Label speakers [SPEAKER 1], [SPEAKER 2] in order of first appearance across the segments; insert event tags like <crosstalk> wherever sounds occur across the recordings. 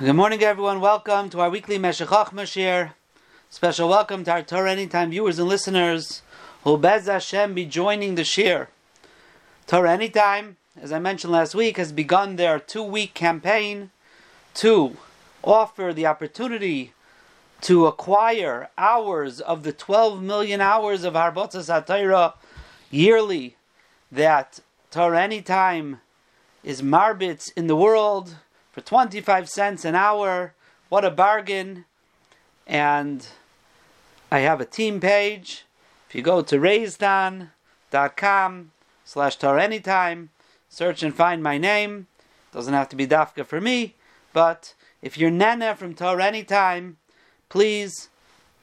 [SPEAKER 1] Good morning, everyone. Welcome to our weekly Meshech Chochmah Special welcome to our Torah Anytime viewers and listeners who Bez Hashem be joining the shir. Torah Anytime, as I mentioned last week, has begun their two-week campaign to offer the opportunity to acquire hours of the 12 million hours of Harbotzas HaTorah yearly that Torah Anytime is marbits in the world for 25 cents an hour. What a bargain. And I have a team page. If you go to raisdan.com slash anytime, search and find my name. Doesn't have to be Dafka for me, but if you're Nana from Torah anytime, please,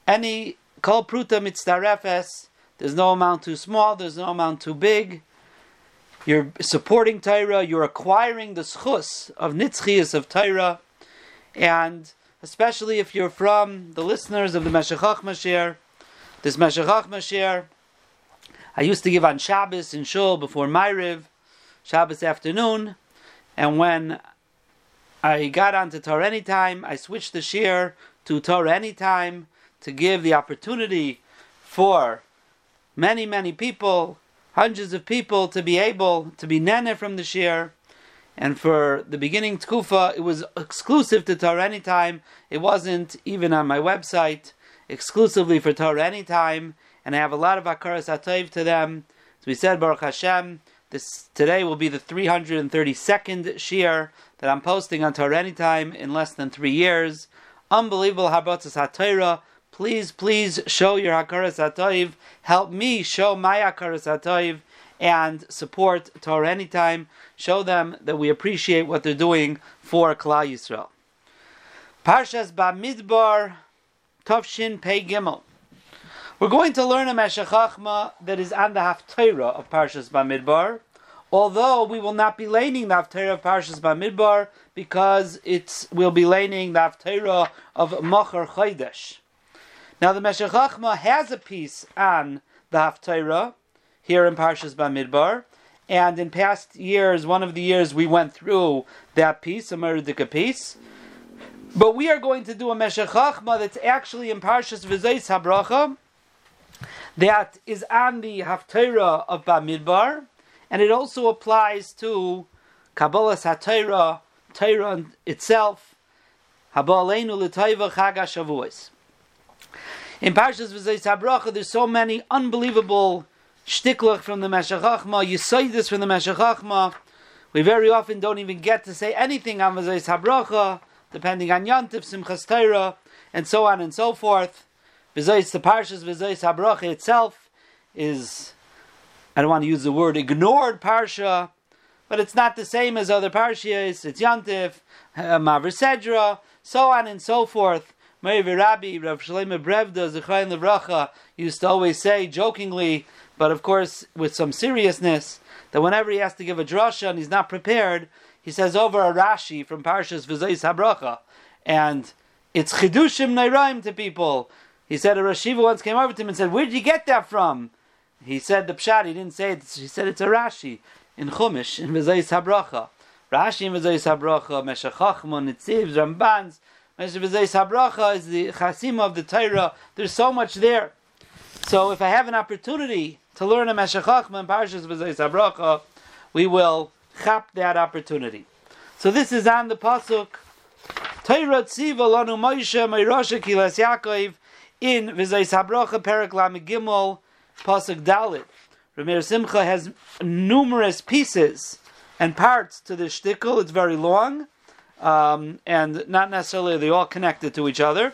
[SPEAKER 1] any Kol Pruta Mitzdarefes, there's no amount too small, there's no amount too big. You're supporting Torah. You're acquiring the schus of nitzchias of Torah, and especially if you're from the listeners of the Meshech Chochmah this Meshech Chochmah I used to give on Shabbos in Shul before Ma'ariv, Shabbos afternoon, and when I got onto Torah Anytime, I switched the shir to Torah Anytime to give the opportunity for many, many people hundreds of people to be able to be nene from the shir. And for the beginning tkufa, it was exclusive to Torah Anytime. It wasn't even on my website, exclusively for Torah Anytime. And I have a lot of akaras atayv to them. As we said, Baruch Hashem, this today will be the 332nd shir that I'm posting on Torah Anytime in less than three years. Unbelievable Habatzas HaTorah please, please show your Hakaras Hatoiv. Help me show my Hakaras Hatoiv and support Torah anytime. Show them that we appreciate what they're doing for Klal Yisrael. Parshas Bamidbar Tovshin Pei Gimel. We're going to learn a Meshech Chochmah that is on the Haftarah of Parshas Bamidbar, although we will not be laning the Haftarah of Parshas Bamidbar because it's we'll be laning the Haftarah of Machar Chodesh. Now the Meshech Chochmah has a piece on the Haftarah here in Parshas Bamidbar, and in past years, one of the years we went through that piece, a Meridika piece. But we are going to do a Meshech Chochmah that's actually in Parshas V'zeis Habracha, that is on the Haftarah of Bamidbar, and it also applies to Kabbalah HaTorah, Torah itself, L'Tayva Chag HaShavuos. In Parshas V'zayis HaBracha, there's so many unbelievable shtiklach from the Meshech Chochmah, you say this from the Meshech Chochmah. We very often don't even get to say anything on V'zayis HaBracha, depending on Yantif, Simchas Torah, and so on and so forth. V'zayis, the Parshas V'zayis HaBracha itself is, I don't want to use the word ignored Parsha, but it's not the same as other Parshas. It's Yantif, uh, Sedra, so on and so forth. Meir Rabbi Rav Shlomo Brevda Zechrayin Levracha used to always say jokingly, but of course with some seriousness, that whenever he has to give a drasha and he's not prepared, he says over a Rashi from Parshas V'Zeis Habracha, and it's chidushim nairaim to people. He said a Rashiva once came over to him and said, "Where did you get that from?" He said the pshat. He didn't say it. He said it's a Rashi in Chumash in V'Zeis Habracha. Rashi in V'Zeis Habracha, Meshech Chochmah, Nitzivs, Rambans. Habracha is the chasima of the Torah. There's so much there. So if I have an opportunity to learn a Meshech Chochmah and Parshas V'zeis Habracha, we will chap that opportunity. So this is on the pasuk Torah Tziva Lanu Moshe Meirosha Kilas Yaakov in V'zeis Habracha Perak Gimel pasuk Dalit. Rameir Simcha has numerous pieces and parts to the shtickle. It's very long um, and not necessarily they all connected to each other,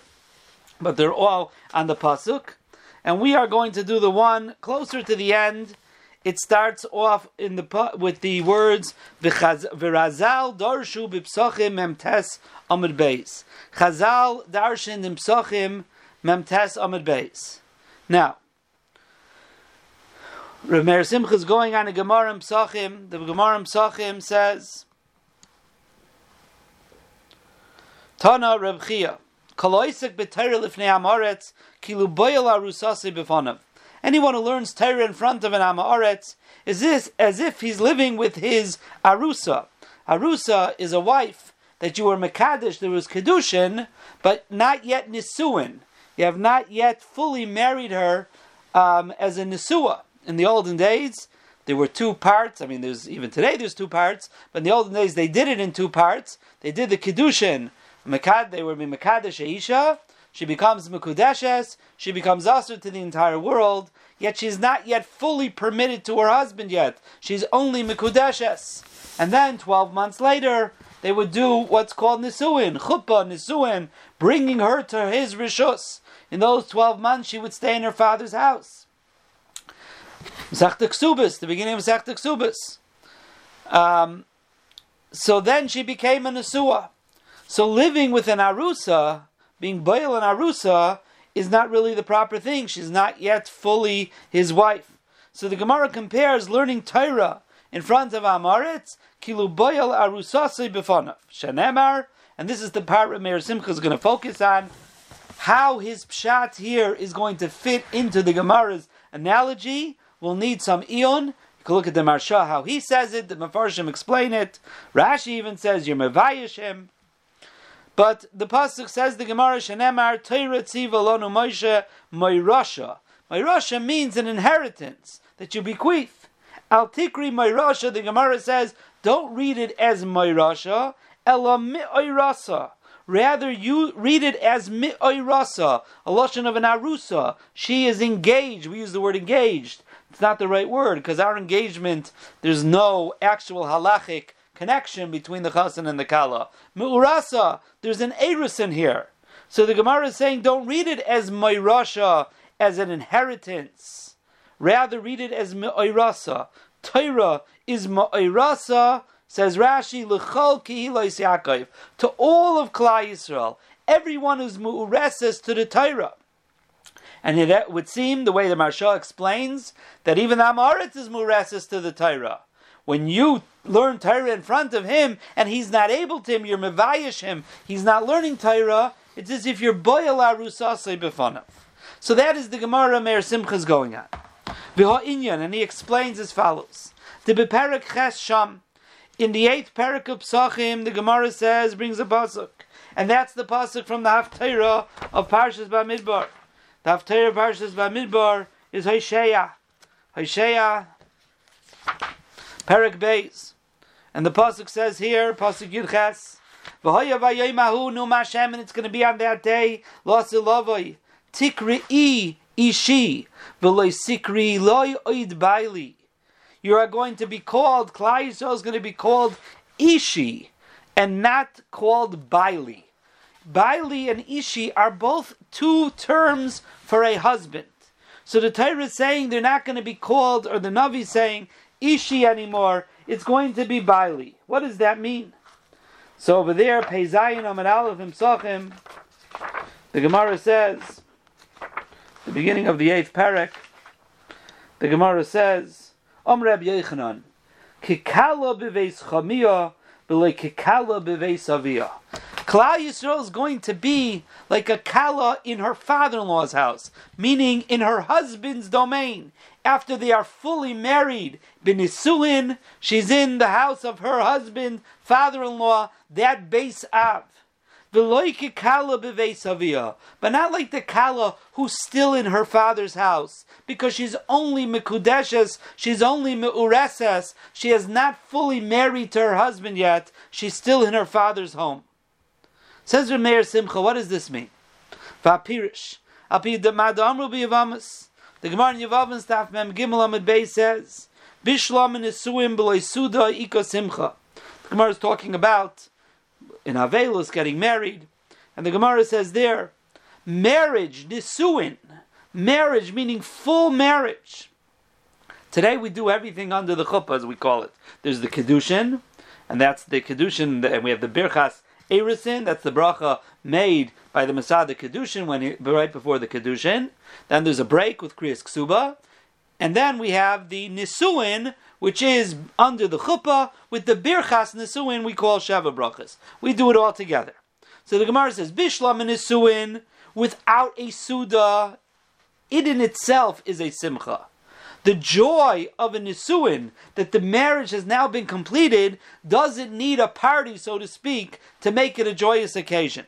[SPEAKER 1] but they're all on the pasuk. And we are going to do the one closer to the end. It starts off in the with the words "V'Razal darshu b'psachim memtes amid beis." Chazal darshin in memtes amid beis. Now, Rav Meir Simcha is going on a Gemara Psachim. The Gemara Psachim says. Tana Reb Chia. Kaloisik b'Torah lifnei Amoretz kilu boyel arusasi b'fanav. Anyone who learns Torah in front of an Amoretz is this as if he's living with his arusa. Arusa is a wife that you were Mekadesh, there was Kedushin, but not yet Nisuin. You have not yet fully married her um, as a Nisua. In the olden days, there were two parts. I mean, there's even today there's two parts, but in the olden days they did it in two parts. They did the Kedushin, Mekad, they were Mekadesh Aisha, she becomes Mekudeshes, she becomes Asr to the entire world, yet she's not yet fully permitted to her husband yet. She's only Mekudeshes. And then 12 months later, they would do what's called Nisuin, Chuppah, Nisuin, bringing her to his Rishus. In those 12 months, she would stay in her father's house. Ksubis, the beginning of Ksubis. Um, so then she became a Nesua. So living with an Arusa being Baal an Arusa is not really the proper thing. She's not yet fully his wife. So the Gemara compares learning Torah in front of Amaretz, Kilu Baal Arusase Befanav. Shenemar, and this is the part that Meir Simcha is going to focus on, how his pshat here is going to fit into the Gemara's analogy. We'll need some eon. You can look at the Maharsha, how he says it, the Mefarshim explain it. Rashi even says, you're Mevayashim. But the pasuk says the Gemara Shenemar Torah Tziva Lonu Moshe Moirasha. Moirasha means an inheritance that you bequeath. Al Tikri Moirasha. The Gemara says don't read it as Moirasha. Ela Mi'oirasa. Rather, you read it as mi'oirasa, a lotion of an arusa. She is engaged. We use the word engaged. It's not the right word because our engagement, there's no actual halachic connection between the chassan and the kala. Me'urasa, there's an eris in here. So the Gemara is saying, don't read it as Mairasha, as an inheritance. Rather, read it as Me'irasa. Torah is Me'irasa, says Rashi, L'chol Kihilais Yaakov, to all of Klal Yisrael, everyone who's Me'ureses to the Torah. And it would seem, the way the Maharsha explains, that even Amaretz is Muresis to the Torah. When you learn Torah in front of him and he's not able to him, you're mevayish him, he's not learning Torah, it's as if you're boyal arusasei befanav. So that is the Gemara Meir Simcha is going on. Inyan, and he explains as follows. The Beperak Ches Sham, in the eighth parak of Psachim, the Gemara says, brings a pasuk. And that's the pasuk from the Haftarah of Parshas Bamidbar. The Haftarah of Parshas Bamidbar is Hosheya. Hosheya Perik Beis. And the Pasuk says here, Pasuk Yudches, and it's going to be on that day, Lasilavoi, Tikri ishi, v'loy sikri loy oid baili. You are going to be called, Klal Yisrael is going to be called Ishi, and not called Baili. Baili and Ishi are both two terms for a husband. So the Torah is saying they're not going to be called, or the Navi is saying Ishi anymore. It's going to be Baili. What does that mean? So over there, Peizayin Amar Aleph Imsachim, the Gemara says, the beginning of the eighth parak, the Gemara says, Om Reb Yechanan, Kikala b'veis chamiyah, b'lei kikala b'veis aviyah. Klal Yisrael is going to be like a kala in her father-in-law's house, meaning in her husband's domain after they are fully married, Benisuin, she's in the house of her husband, father-in-law, that base av. But not like the kala who's still in her father's house, because she's only mekudeshes, she's only meureses, she has not fully married to her husband yet, she's still in her father's home. Says Meir Simcha, what does this mean? Vapirish. Api the Gemara in Yevavim staff Mem Gimel Amid Bey says, Bishlam and Isuim b'loy Suda Ika Simcha. The Gemara is talking about in Avelus getting married, and the Gemara says there, marriage, Nisuin, marriage meaning full marriage. Today we do everything under the chuppah, as we call it. There's the kedushin, and that's the kedushin, and we have the birchas erisin. That's the bracha made by the Masada Kedushin when he, right before the Kedushin. Then there's a break with Kriyas Ksuba. And then we have the Nisuin, which is under the Chuppah, with the Birchas Nisuin we call Sheva Brachas. We do it all together. So the Gemara says, Bishlam Nisuin, without a Suda, it in itself is a Simcha. The joy of a nisuin that the marriage has now been completed doesn't need a party, so to speak, to make it a joyous occasion.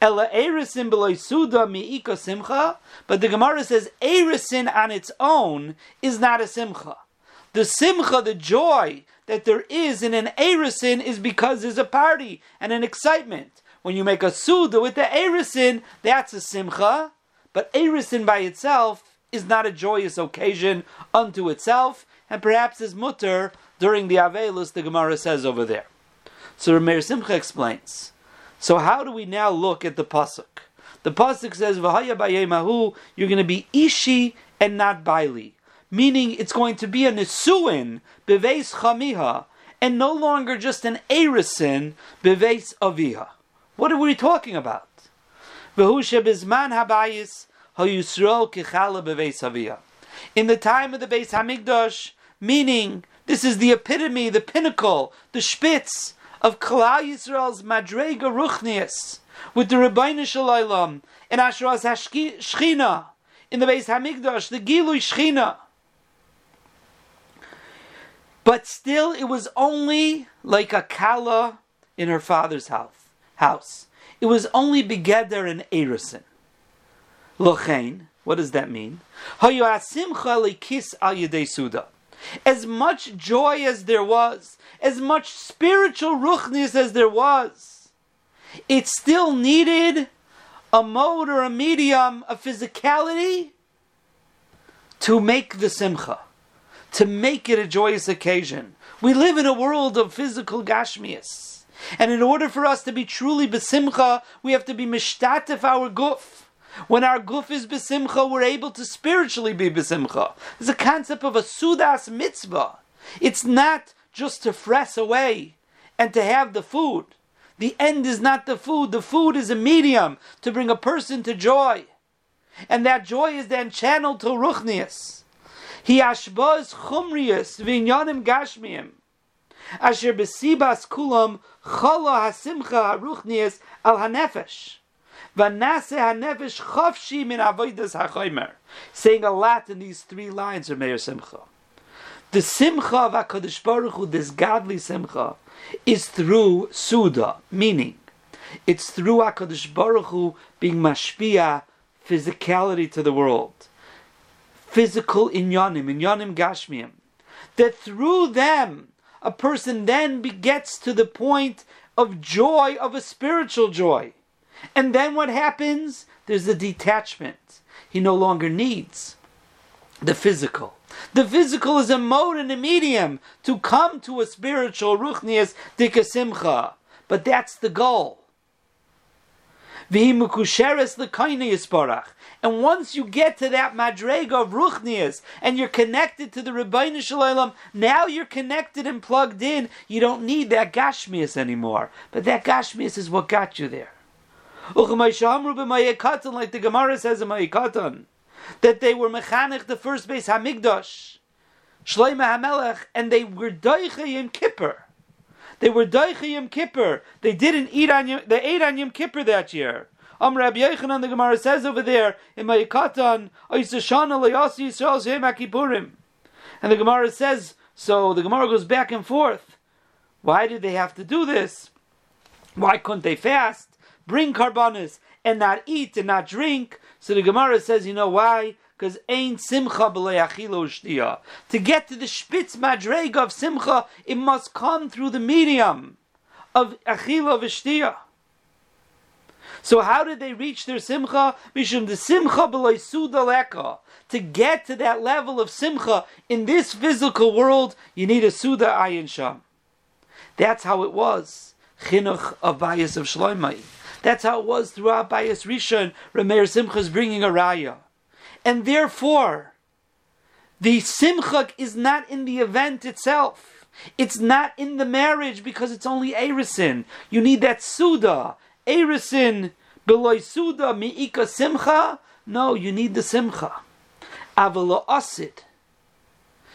[SPEAKER 1] But the Gemara says erisin on its own is not a simcha. The simcha, the joy that there is in an erisin, is because there's a party and an excitement. When you make a suda with the erisin, that's a simcha, but erisin by itself is not a joyous occasion unto itself, and perhaps is mutter during the Avelus, the Gemara says over there. So Rameir Simcha explains. So how do we now look at the pasuk? The pasuk says, "V'haya b'yemahu," you're going to be ishi and not baili, meaning it's going to be a nesuin beveis chamiha, and no longer just an erisin beveis aviha. What are we talking about? V'hu shebizman habayis in the time of the Beis Hamikdash, meaning this is the epitome, the pinnacle, the spitz of Klal Yisrael's Madrega Ruchnius with the Rebbeinu Shalom and Asheraz Shechina in the Beis Hamikdash, the Gilui Shechina. But still, it was only like a kala in her father's house. House. It was only begeder and erison. Lochein, what does that mean? As much joy as there was, as much spiritual ruchnis as there was, it still needed a mode or a medium, a physicality to make the simcha, to make it a joyous occasion. We live in a world of physical gashmias. And in order for us to be truly besimcha, we have to be mishtatif our guf. When our guf is besimcha, we're able to spiritually be besimcha. It's a concept of a sudas mitzvah. It's not just to fress away and to have the food. The end is not the food. The food is a medium to bring a person to joy. And that joy is then channeled to ruchnius. He ashbaz chumrius v'inyanim gashmiim. Asher besibas kulam chala hasimcha haruchnius al hanefesh. Saying a lot in these three lines of Meir Simcha. The Simcha of HaKadosh Baruch Hu, this godly Simcha, is through Suda, meaning it's through HaKadosh Baruch Hu being mashpia, physicality to the world. Physical inyanim, inyanim gashmiim. That through them, a person then gets to the point of joy, of a spiritual joy. And then what happens? There's a detachment. He no longer needs the physical. The physical is a mode and a medium to come to a spiritual ruchnias dikasimcha. But that's the goal. And once you get to that madrega of ruchnias and you're connected to the Rebbeinu Shalom, now you're connected and plugged in. You don't need that gashmias anymore. But that gashmias is what got you there like the Gemara says in Moed Katan, that they were mechanech the first base Hamigdash, Shloima Hamelech, and they were doiche Yom Kippur. They were doiche Yom Kippur. They didn't eat on Yom, they ate on Yom Kippur that year. Am Rabbi Yochanan, the Gemara says over there in Moed Katan, Oisashana Layasi Yisrael Shem. And the Gemara says, so the Gemara goes back and forth. Why did they have to do this? Why couldn't they fast? Bring karbanis and not eat and not drink. So the Gemara says, you know why? Because ain't simcha shtia. To get to the spitz madrega of simcha, it must come through the medium of achila v'shtia. So how did they reach their simcha? Mishum the simcha leka. To get to that level of simcha in this physical world, you need a suda ayin sham. That's how it was. Chinuch of of Shloimei. That's how it was throughout Bayis Rishon. Rameir Simcha is bringing a raya, and therefore, the simcha is not in the event itself. It's not in the marriage because it's only erisin. You need that suda, erisin beloy suda miika simcha. No, you need the simcha. Avala asid.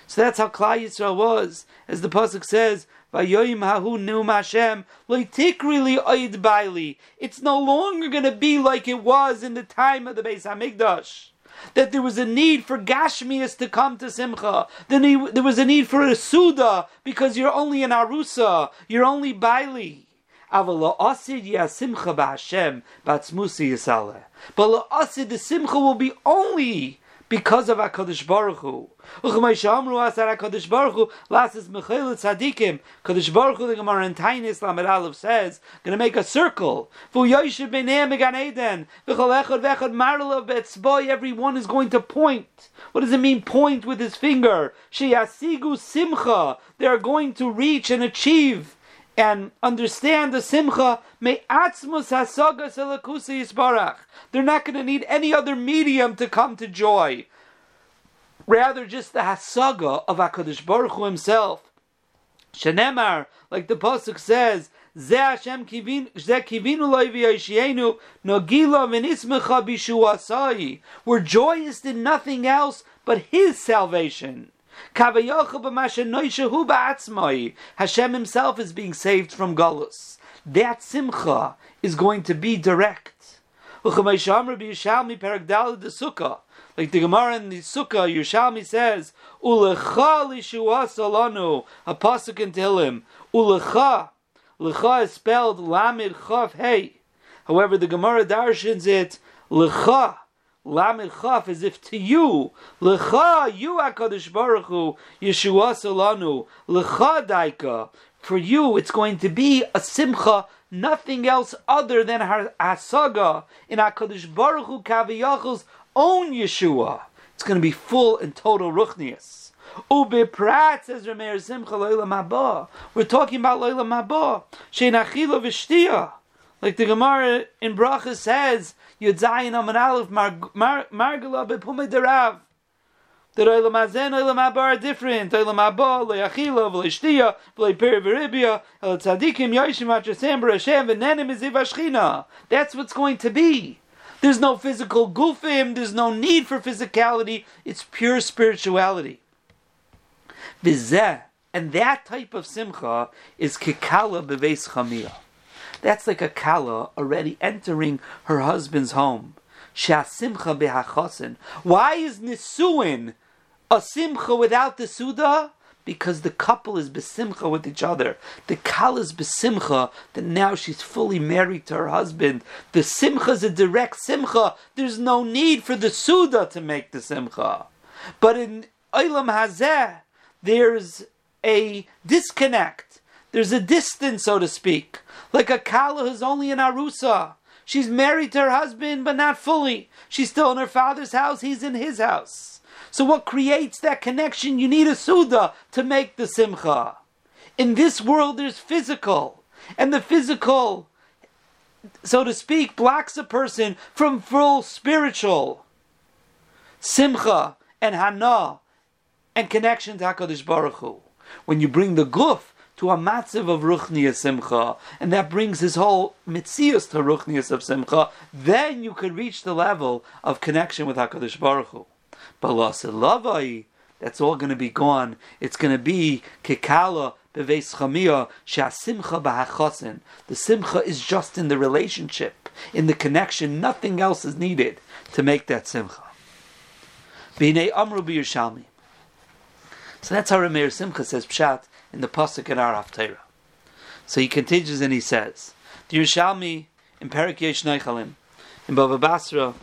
[SPEAKER 1] So that's how Klal Yisrael was, as the pasuk says. It's no longer going to be like it was in the time of the Beis Hamikdash. that there was a need for Gashmias to come to Simcha. Then there was a need for a Suda because you're only an Arusa, you're only Baili. But the simcha will be only because of HaKadosh Baruch Hu. Uchmei Amru Asar HaKadosh Baruch Hu, Lasses Mechel Tzadikim, Kadosh Baruch Hu, the Gemara in Tainis Lamed Aleph says, going to make a circle. Vu Yoshev B'nei Megan Eden, V'chol Echad V'echad Marla Betzboy, everyone is going to point. What does it mean, point with his finger? Sheyasigu Simcha, they are going to reach and achieve and understand the simcha, may atzmus hasaga selakusa yisbarach. They're not going to need any other medium to come to joy. Rather, just the hasaga of Hakadosh Baruch Hu Himself. Shenemar, like the pasuk says, Ze Hashem kivinu loy v'yoshienu nogila v'nismecha b'shuasai. We're joyous in nothing else but His salvation. Hashem Himself is being saved from Galus. That simcha is going to be direct. Like the Gemara in the Sukkah, Yerushalmi says, Ulecha lishua salanu, a pasuk in Tehillim. Ulecha, lecha is spelled lamid chav hey. However, the Gemara darshins it, lecha, Lamed Chaf, as if to you, Lecha, you HaKadosh Baruch Hu, Yeshua Solanu, Lecha Daika, for you it's going to be a simcha, nothing else other than Hasaga in HaKadosh Baruch Hu Kaviyachel's own Yeshua. It's going to be full and total Ruchnias. Ube Prat says Rameir Simcha Loila Mabah. We're talking about Loila Mabah. Shein Achila V'Shtia. Like the Gemara in Bracha says, Yudzayin Aman Aleph Margala Bepume Derav. The Oilam Hazen, Oilam Haba are different. Oilam Haba, Le'achila, V'le'shtiya, V'le'peri V'ribia, El Tzadikim, Yoishim, Atrasem, B'Rashem, V'nenim, Iziv Ashchina. That's what's going to be. There's no physical gufim, there's no need for physicality, it's pure spirituality. V'zeh, and that type of simcha is kikala beves chamiyah. That's like a kala already entering her husband's home. Shasimcha behachosin. Why is nisuin a simcha without the suda? Because the couple is besimcha with each other. The kala is besimcha that now she's fully married to her husband. The simcha is a direct simcha. There's no need for the suda to make the simcha. But in Olam Hazeh, there's a disconnect. There's a distance, so to speak like a kala who's only in Arusa. She's married to her husband, but not fully. She's still in her father's house, he's in his house. So, what creates that connection? You need a Suda to make the Simcha. In this world, there's physical, and the physical, so to speak, blocks a person from full spiritual Simcha and Hana and connection to HaKadosh Baruch Hu. When you bring the guf to a matziv of ruchniya simcha, and that brings his whole mitzias to ruchniya of simcha, then you could reach the level of connection with Hakadosh Baruch Hu. But that's all going to be gone. It's going to be kikala beveis chamia shasimcha b'hachosin. The simcha is just in the relationship, in the connection. Nothing else is needed to make that simcha. B'nei amru. So that's how Rameir Simcha says pshat in the pasuk in our Haftarah. So he continues and he says, "The Yerushalmi in Perak Yesh Neichalim, in Bava Basra,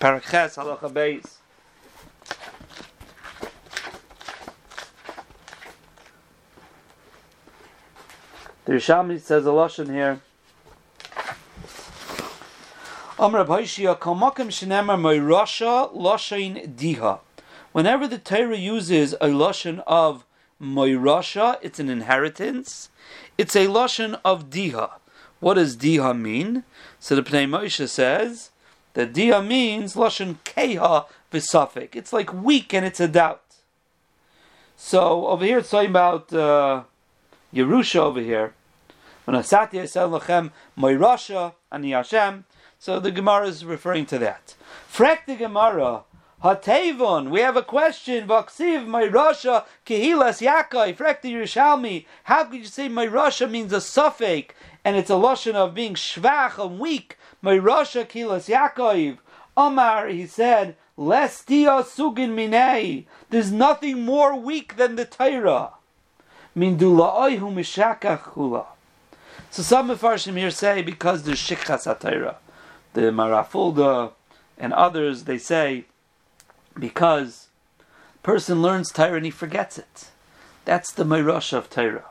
[SPEAKER 1] Perak Ches Halacha Beis." The Yerushalmi says a lashon here. Amr Lashain Diha. Whenever the Torah uses a lashon of Moirasha, it's an inheritance. It's a lashon of diha. What does diha mean? So the Pnei Moshe says that diha means lashon keha v'safik. It's like weak and it's a doubt. So over here it's talking about uh, Yerusha over here. When Asati said lachem Moirasha ani Hashem. So the Gemara is referring to that. Frek the Gemara Hatevon, we have a question. Vaksiv, my Russia, Kehilas Yakai, Frekti Yerushalmi. How could you say my Russia means a suffix and it's a lotion of being shvach and weak? My Russia, Kehilas Yaakov. Omar, he said, Les dia sugin minei. There's nothing more weak than the Torah. Min dula'oihu mishakach hula. So some Mefarshim here say because there's Shikchas HaTorah. The Marafulda and others, they say because person learns Torah and he forgets it. That's the Meirasha of Torah.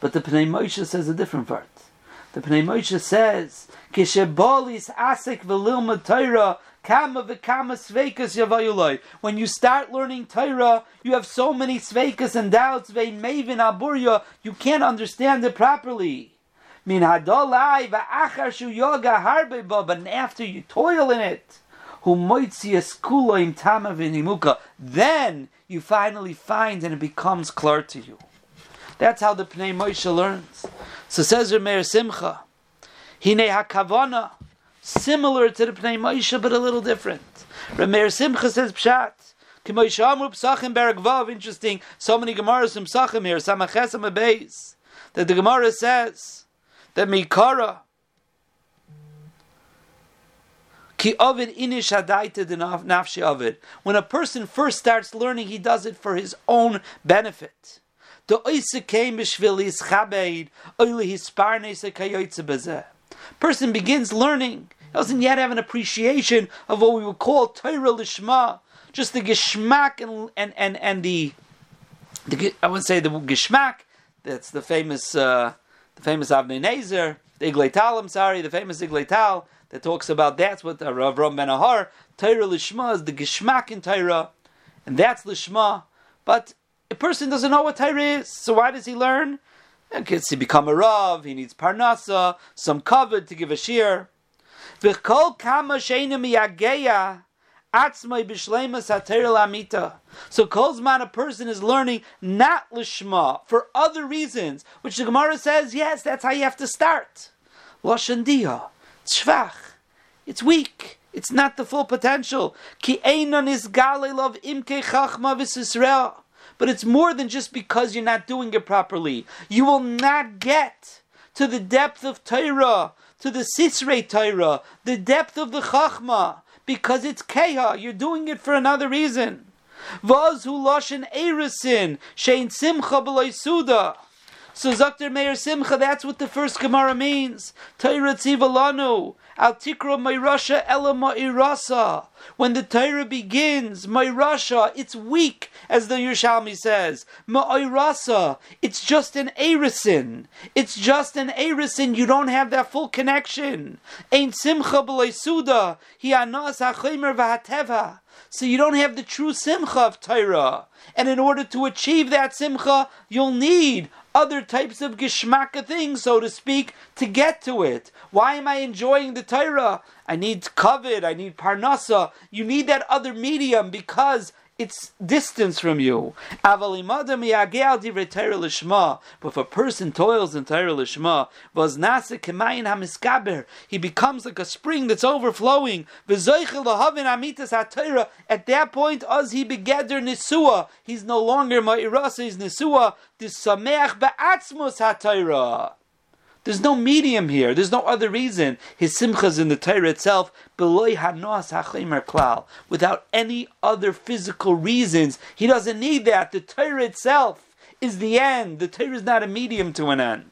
[SPEAKER 1] But the Pnei Moshe says a different part. The Pnei Moshe says, Kishebolis asik v'lilma Torah. When you start learning Torah, you have so many sveikas and doubts, you can't understand it properly. Shu yoga but after you toil in it, then you finally find and it becomes clear to you. That's how the Pnei Moshe learns. So says Rameir Simcha, Hine HaKavana, similar to the Pnei Moshe, but a little different. Rameir Simcha says Pshat, interesting, so many Gemaras from Psachim here, that the Gemara says, that Mikara, Ki ovid inish hadaita nafshi ovid. When a person first starts learning, he does it for his own benefit. The person begins learning, doesn't yet have an appreciation of what we would call Torah Lishma, just the geschmack and and and, and the, the I wouldn't say the geschmack. That's the famous uh, the famous Avnei Nezer, the Eglei Tal. I'm sorry, the famous Eglei Tal that talks about that's what Rav Ram Ben Ahar Torah Lishma is the geschmack in Torah, and that's Lishma. But a person doesn't know what Torah is, so why does he learn? Because he become a Rav, he needs Parnasa, some covet to give a shear. V'kol kama sheina miyageya atzmai b'shleimas lamita. So kolzman a person is learning not lishma for other reasons, which the Gemara says, yes, that's how you have to start. Lashon tzvach. It's weak. It's not the full potential. Ki einon is love imke chachma v'sisrael. But it's more than just because you're not doing it properly. You will not get to the depth of Torah, to the Sisrei Torah, the depth of the Chachma, because it's Keha. You're doing it for another reason. Vaz hu loshen erisin, shein simcha b'loy suda. So Zakter Meir Simcha, that's what the first Gemara means. Torah tzivalanu, al tikra mayrasha ela ma'irasa. When the Torah begins, mayrasha, it's weak, as the Yerushalmi says. Ma'irasa, it's just an erisin. It's just an erisin. You don't have that full connection. Ein simcha b'lei suda, hi anas ha'chaymer v'hateva. So you don't have the true simcha of Torah. And in order to achieve that simcha, you'll need other types of geschmacka things, so to speak, to get to it. Why am I enjoying the Torah? I need covet, I need parnasa. You need that other medium because it's distance from you. But if a person toils in Torah Lishma, he becomes like a spring that's overflowing. At that point, as he begeder nisua, he's no longer ma'irasa, he's nisua, there's no medium here. There's no other reason. His simchas in the Torah itself, without any other physical reasons. He doesn't need that. The Torah itself is the end. The Torah is not a medium to an end.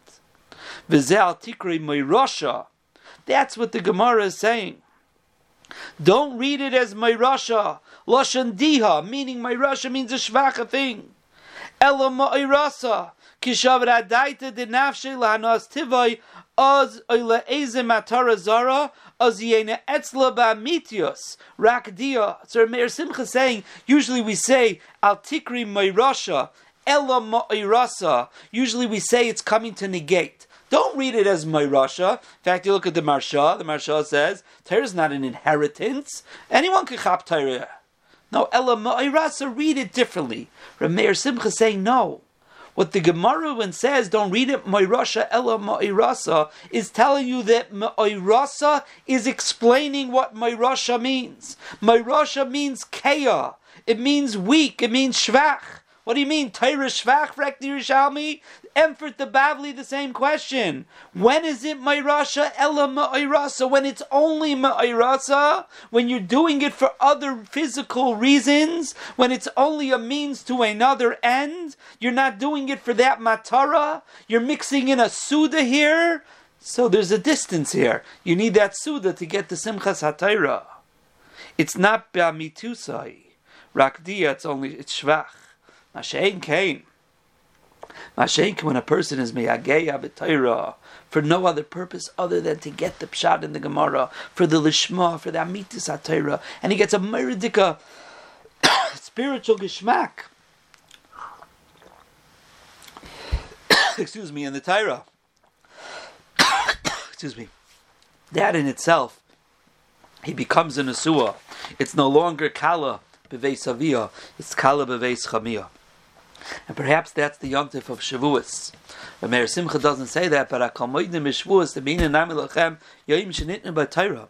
[SPEAKER 1] That's what the Gemara is saying. Don't read it as Mayrasha, Lashon Diha, meaning Mayrasha means a shvacha thing. Ela Mayrasa, kishav radaita de nafshe lahanas tivai az oile eze matara zara az yene etzla ba mitios rakdia. So Meir Simcha saying, usually we say al tikri meirasha ella ma'irasa. Usually we say it's coming to negate. Don't read it as Mayrasha. In fact, you look at the Maharsha. The Maharsha says Torah is not an inheritance. Anyone can chop Torah. No, Ella Ma'irasa, read it differently. Rameir Simcha saying no. What the Gemara when says don't read it Moirasha Ella Moirasa is telling you that Moirasa is explaining what Moirasha means. Moirasha means Kea. It means weak. It means Shvach. What do you mean? Torah Shvach, Rekti Yerushalmi? Emfert the Bavli the same question. When is it Mayrasha Ella Ma'irasa? When it's only Ma'irasa? When you're doing it for other physical reasons? When it's only a means to another end? You're not doing it for that Matara? You're mixing in a Suda here? So there's a distance here. You need that Suda to get the Simchas HaTaira. It's not Ba'mitusai. Rakdiya, it's only, it's Shvach. Mashain came. Mashenk, when a person is meyageya b'Torah for no other purpose other than to get the pshat in the Gemara, for the lishma, for the amitis atayra, and he gets a meridika <coughs> spiritual geschmack. <coughs> Excuse me, in the Torah. <coughs> Excuse me. That in itself, he becomes an asua. It's no longer kala beveis avia. It's kala beveis chamia. And perhaps that's the yontif of Shavuos. But Meir Simcha doesn't say that, but Akamoidim is Shavuos, the Bina Namilachem, Yoim Shenitnu B'Torah.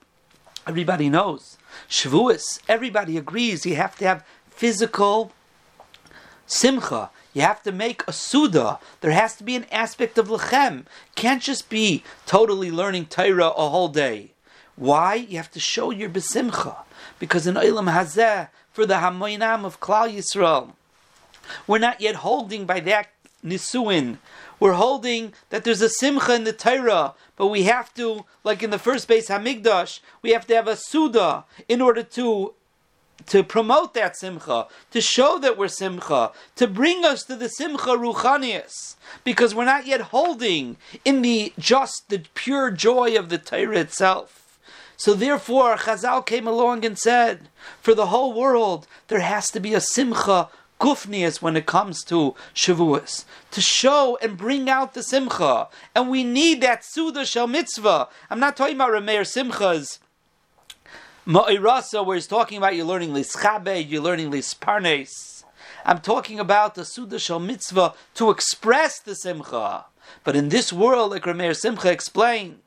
[SPEAKER 1] Everybody knows. Shavuos, everybody agrees you have to have physical simcha. You have to make a suda. There has to be an aspect of lechem. Can't just be totally learning Torah a whole day. Why? You have to show your besimcha. Because in Olam Hazeh, for the Hamoinam of Klal Yisrael, we're not yet holding by that nisuin. We're holding that there's a simcha in the Torah, but we have to, like in the first base Hamigdash, we have to have a suda in order to to promote that simcha, to show that we're simcha, to bring us to the simcha ruchanias, because we're not yet holding in the just the pure joy of the Torah itself. So therefore, Chazal came along and said, for the whole world, there has to be a simcha gufnias when it comes to Shavuos, to show and bring out the simcha. And we need that Suda Shel Mitzvah. I'm not talking about Rameir Simchas. Ma'irasa, where he's talking about you're learning Lischabe, you're learning Lisparnes. I'm talking about the Suda Shel Mitzvah to express the Simcha. But in this world, like Rameir Simcha explained,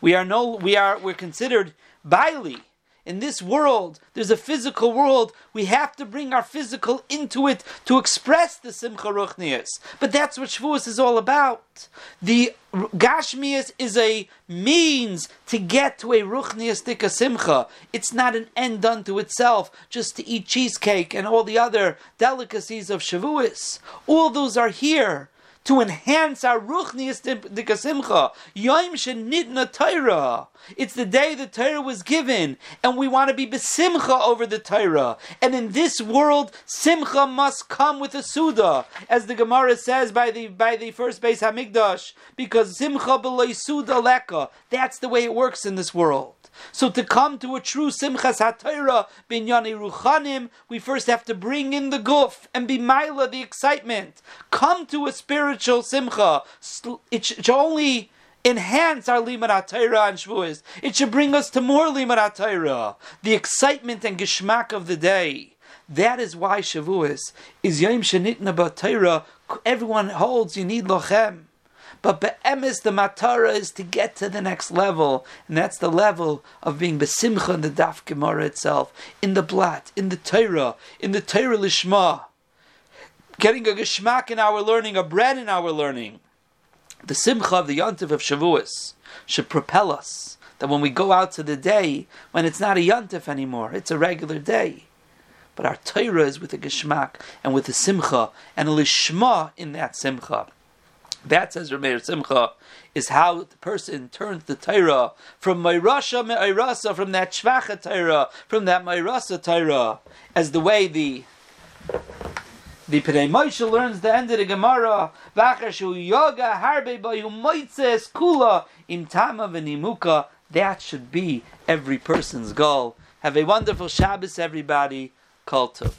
[SPEAKER 1] we are no, we are, we're considered Baili in this world, there's a physical world. We have to bring our physical into it to express the Simcha Ruchnias. But that's what Shavuos is all about. The Gashmias is a means to get to a Ruchniastika Simcha. It's not an end unto itself, just to eat cheesecake and all the other delicacies of Shavuos. All those are here to enhance our ruchnius dikasimcha. Yom shenitna Torah. It's the day the Torah was given, and we want to be besimcha over the Torah. And in this world, simcha must come with a suda, as the Gemara says by the by the first base Hamikdash, because simcha b'loy suda leka. That's the way it works in this world. So to come to a true Simchas HaTorah binyani ruchanim, we first have to bring in the guf and be the excitement. Come to a spiritual Simcha. It should only enhance our limud HaTorah and Shavuos. It should bring us to more limud HaTorah. The excitement and geschmack of the day. That is why Shavuos is Yom Shenitna B'Torah. Everyone holds you need lochem. But be'emes, the matara is to get to the next level, and that's the level of being besimcha in the daf gemara itself, in the blat, in the Torah, in the Torah lishma, getting a geschmack in our learning, a bread in our learning. The simcha of the yontif of Shavuos should propel us that when we go out to the day, when it's not a yontif anymore, it's a regular day. But our Torah is with a geschmack and with a simcha and a lishma in that simcha. That says Rameir Simcha is how the person turns the Torah from Mayrasha Me'irasa, from that Shvacha Torah, from that Mayrasa Torah, as the way the the Pnei Moshe learns the end of the Gemara, V'achashu yoga harbe bayu moitzes kula im tama v'nimuka. That should be every person's goal. Have a wonderful Shabbos, everybody. Kol tov.